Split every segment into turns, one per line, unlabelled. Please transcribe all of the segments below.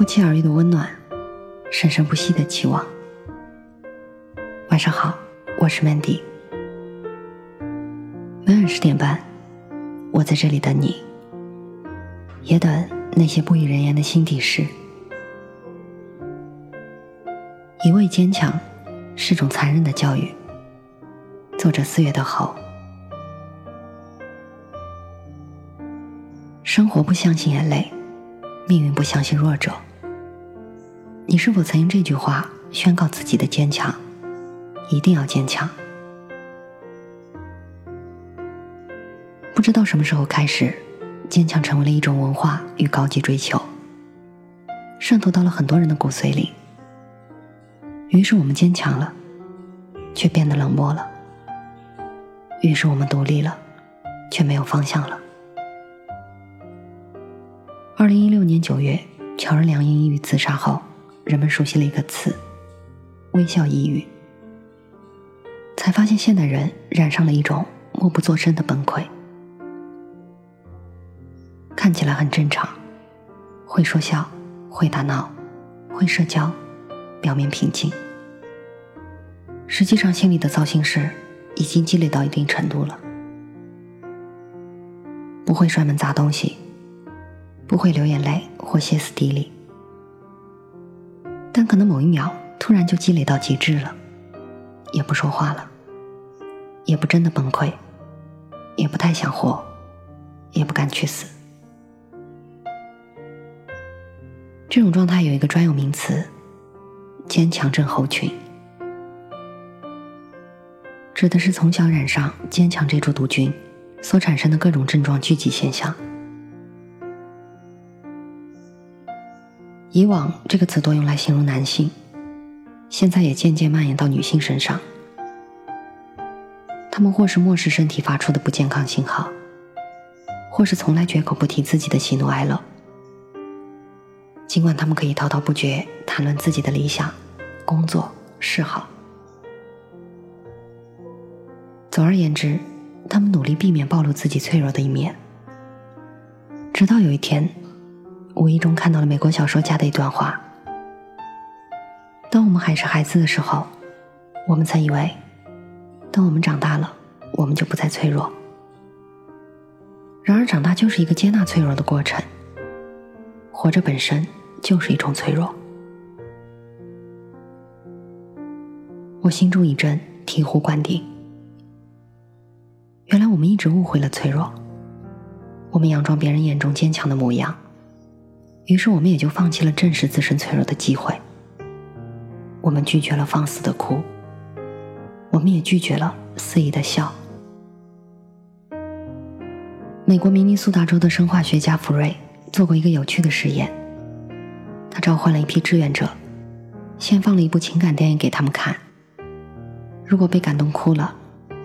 不期而遇的温暖，生生不息的期望。晚上好，我是 Mandy。每晚十点半，我在这里等你，也等那些不语人言的心底事。一味坚强是种残忍的教育。作者四月的好。生活不相信眼泪，命运不相信弱者。你是否曾用这句话宣告自己的坚强？一定要坚强。不知道什么时候开始，坚强成为了一种文化与高级追求，渗透到了很多人的骨髓里。于是我们坚强了，却变得冷漠了；于是我们独立了，却没有方向了。二零一六年九月，乔任梁因抑郁自杀后，人们熟悉了一个词——微笑抑郁。才发现现代人染上了一种默不作声的崩溃。看起来很正常，会说笑，会打闹，会社交，表面平静，实际上心里的糟心事已经积累到一定程度了。不会摔门砸东西。不会流眼泪或歇斯底里，但可能某一秒突然就积累到极致了，也不说话了，也不真的崩溃，也不太想活，也不敢去死。这种状态有一个专有名词——坚强症候群，指的是从小染上坚强这株毒菌所产生的各种症状聚集现象。以往这个词多用来形容男性，现在也渐渐蔓延到女性身上。他们或是漠视身体发出的不健康信号，或是从来绝口不提自己的喜怒哀乐。尽管他们可以滔滔不绝谈论自己的理想、工作、嗜好，总而言之，他们努力避免暴露自己脆弱的一面。直到有一天。无意中看到了美国小说家的一段话：当我们还是孩子的时候，我们曾以为，当我们长大了，我们就不再脆弱。然而，长大就是一个接纳脆弱的过程。活着本身就是一种脆弱。我心中一震，醍醐灌顶。原来我们一直误会了脆弱，我们佯装别人眼中坚强的模样。于是我们也就放弃了正视自身脆弱的机会。我们拒绝了放肆的哭，我们也拒绝了肆意的笑。美国明尼苏达州的生化学家福瑞做过一个有趣的实验，他召唤了一批志愿者，先放了一部情感电影给他们看。如果被感动哭了，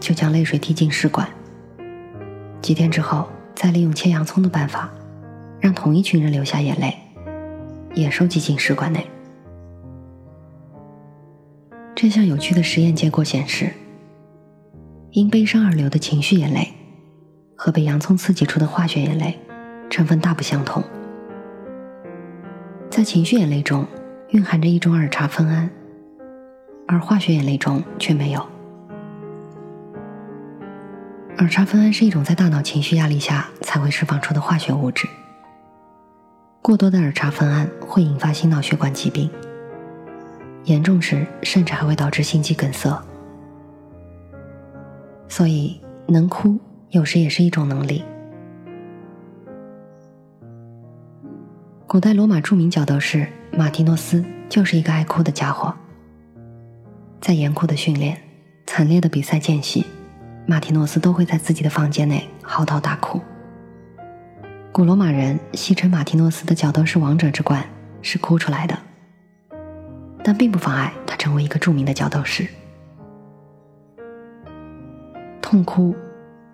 就将泪水滴进试管。几天之后，再利用切洋葱的办法。让同一群人流下眼泪，也收集进试管内。这项有趣的实验结果显示，因悲伤而流的情绪眼泪，和被洋葱刺激出的化学眼泪，成分大不相同。在情绪眼泪中蕴含着一种儿茶酚胺，而化学眼泪中却没有。儿茶酚胺是一种在大脑情绪压力下才会释放出的化学物质。过多的耳茶酚胺会引发心脑血管疾病，严重时甚至还会导致心肌梗塞。所以，能哭有时也是一种能力。古代罗马著名角斗士马提诺斯就是一个爱哭的家伙。在严酷的训练、惨烈的比赛间隙，马提诺斯都会在自己的房间内嚎啕大哭。古罗马人戏称马提诺斯的角斗士王者之冠是哭出来的，但并不妨碍他成为一个著名的角斗士。痛哭，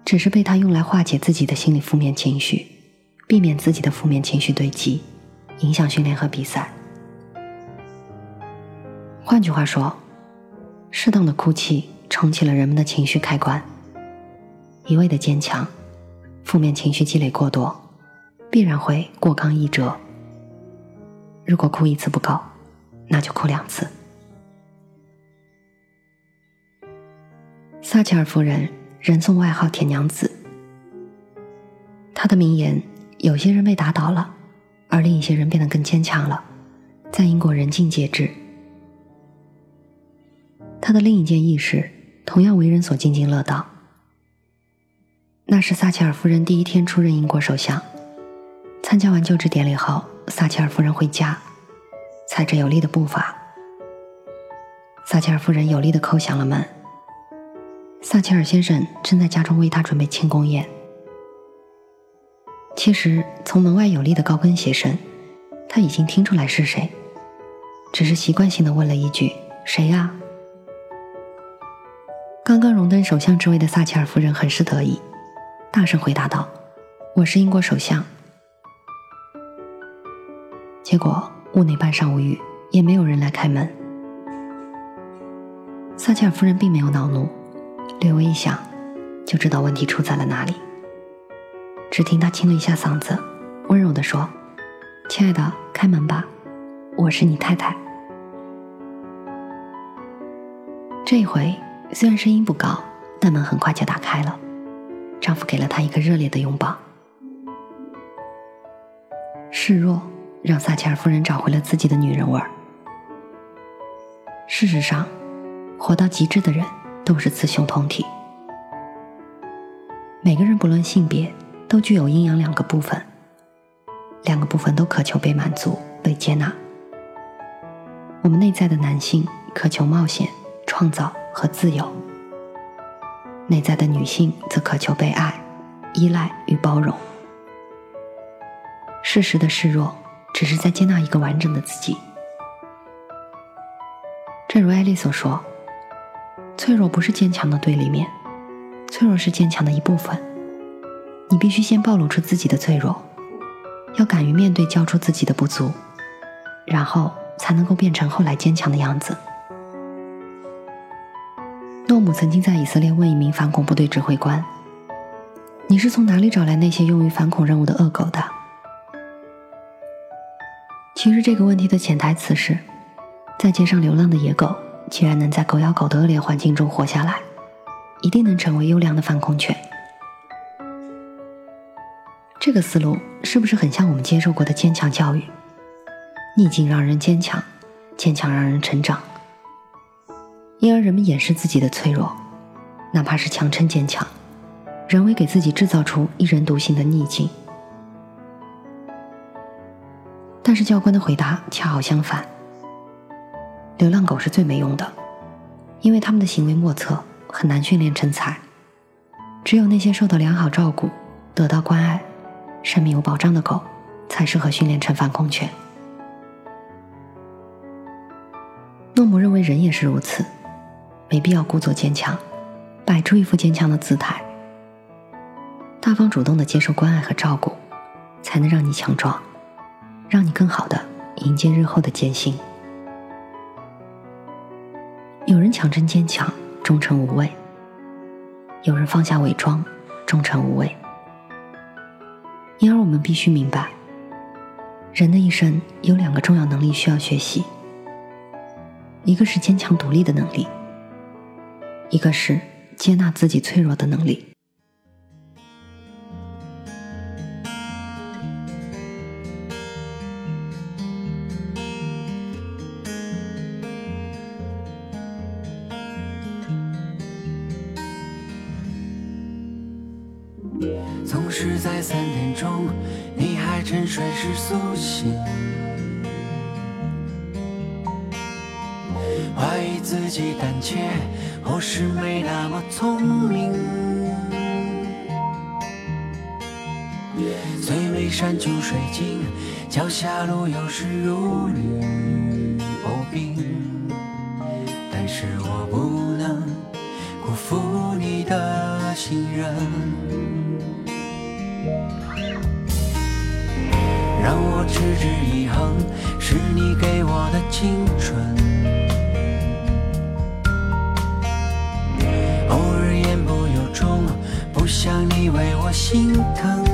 只是被他用来化解自己的心理负面情绪，避免自己的负面情绪堆积，影响训练和比赛。换句话说，适当的哭泣重启了人们的情绪开关。一味的坚强，负面情绪积累过多。必然会过刚易折。如果哭一次不够，那就哭两次。撒切尔夫人人送外号“铁娘子”，她的名言：“有些人被打倒了，而另一些人变得更坚强了。”在英国人尽皆知。她的另一件轶事同样为人所津津乐道。那是撒切尔夫人第一天出任英国首相，参加完就职典礼后，撒切尔夫人回家，踩着有力的步伐。撒切尔夫人有力的叩响了门。撒切尔先生正在家中为她准备庆功宴。其实从门外有力的高跟鞋声，他已经听出来是谁，只是习惯性的问了一句：“谁呀？”刚刚荣登首相之位的撒切尔夫人很是得意。大声回答道：“我是英国首相。”结果屋内半晌无语，也没有人来开门。撒切尔夫人并没有恼怒，略微一想，就知道问题出在了哪里。只听她清了一下嗓子，温柔地说：“亲爱的，开门吧，我是你太太。”这一回虽然声音不高，但门很快就打开了。丈夫给了她一个热烈的拥抱。示弱让撒切尔夫人找回了自己的女人味儿。事实上，活到极致的人都是雌雄同体。每个人不论性别，都具有阴阳两个部分，两个部分都渴求被满足、被接纳。我们内在的男性渴求冒险、创造和自由。内在的女性则渴求被爱、依赖与包容。适时的示弱，只是在接纳一个完整的自己。正如艾丽所说：“脆弱不是坚强的对立面，脆弱是坚强的一部分。你必须先暴露出自己的脆弱，要敢于面对交出自己的不足，然后才能够变成后来坚强的样子。”诺姆曾经在以色列问一名反恐部队指挥官：“你是从哪里找来那些用于反恐任务的恶狗的？”其实这个问题的潜台词是，在街上流浪的野狗，既然能在狗咬狗的恶劣环境中活下来，一定能成为优良的反恐犬。这个思路是不是很像我们接受过的坚强教育？逆境让人坚强，坚强让人成长。因而人们掩饰自己的脆弱，哪怕是强撑坚强，人为给自己制造出一人独行的逆境。但是教官的回答恰好相反：流浪狗是最没用的，因为他们的行为莫测，很难训练成才。只有那些受到良好照顾、得到关爱、生命有保障的狗，才适合训练成反恐犬。诺姆认为人也是如此。没必要故作坚强，摆出一副坚强的姿态。大方主动的接受关爱和照顾，才能让你强壮，让你更好的迎接日后的艰辛。有人强撑坚强，忠诚无畏；有人放下伪装，忠诚无畏。因而，我们必须明白，人的一生有两个重要能力需要学习，一个是坚强独立的能力。一个是接纳自己脆弱的能力。
总是在三点钟，你还沉睡时苏醒。怀疑自己胆怯，或是没那么聪明。最美山穷水尽，脚下路有时如履薄冰。但是我不能辜负你的信任，让我持之以恒是你给我的青春。偶尔言不由衷不想你为我心疼。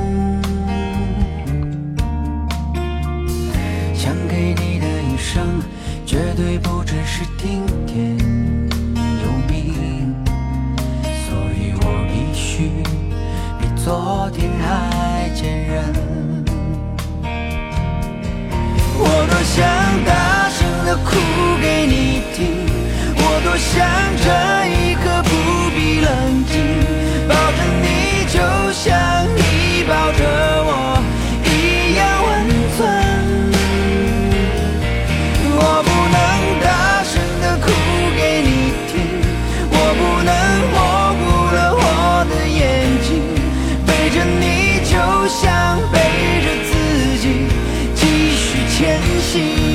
想给你的一生绝对不只是听想这一刻不必冷静，抱着你就像你抱着我一样温存。我不能大声的哭给你听，我不能模糊了我的眼睛，背着你就像背着自己继续前行。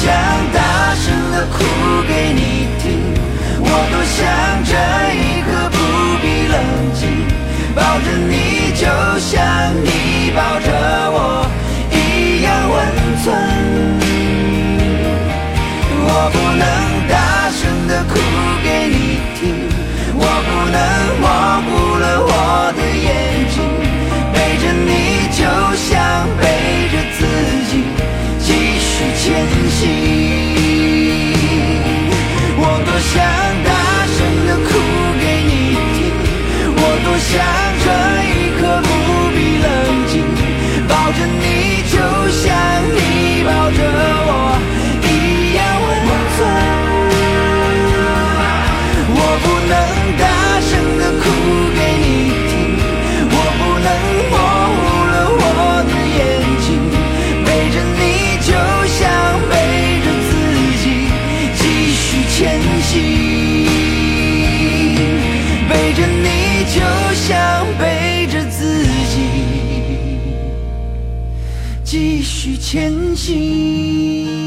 想大声的哭给你听我多想这一刻不必冷静抱着你就像你抱着继续前行。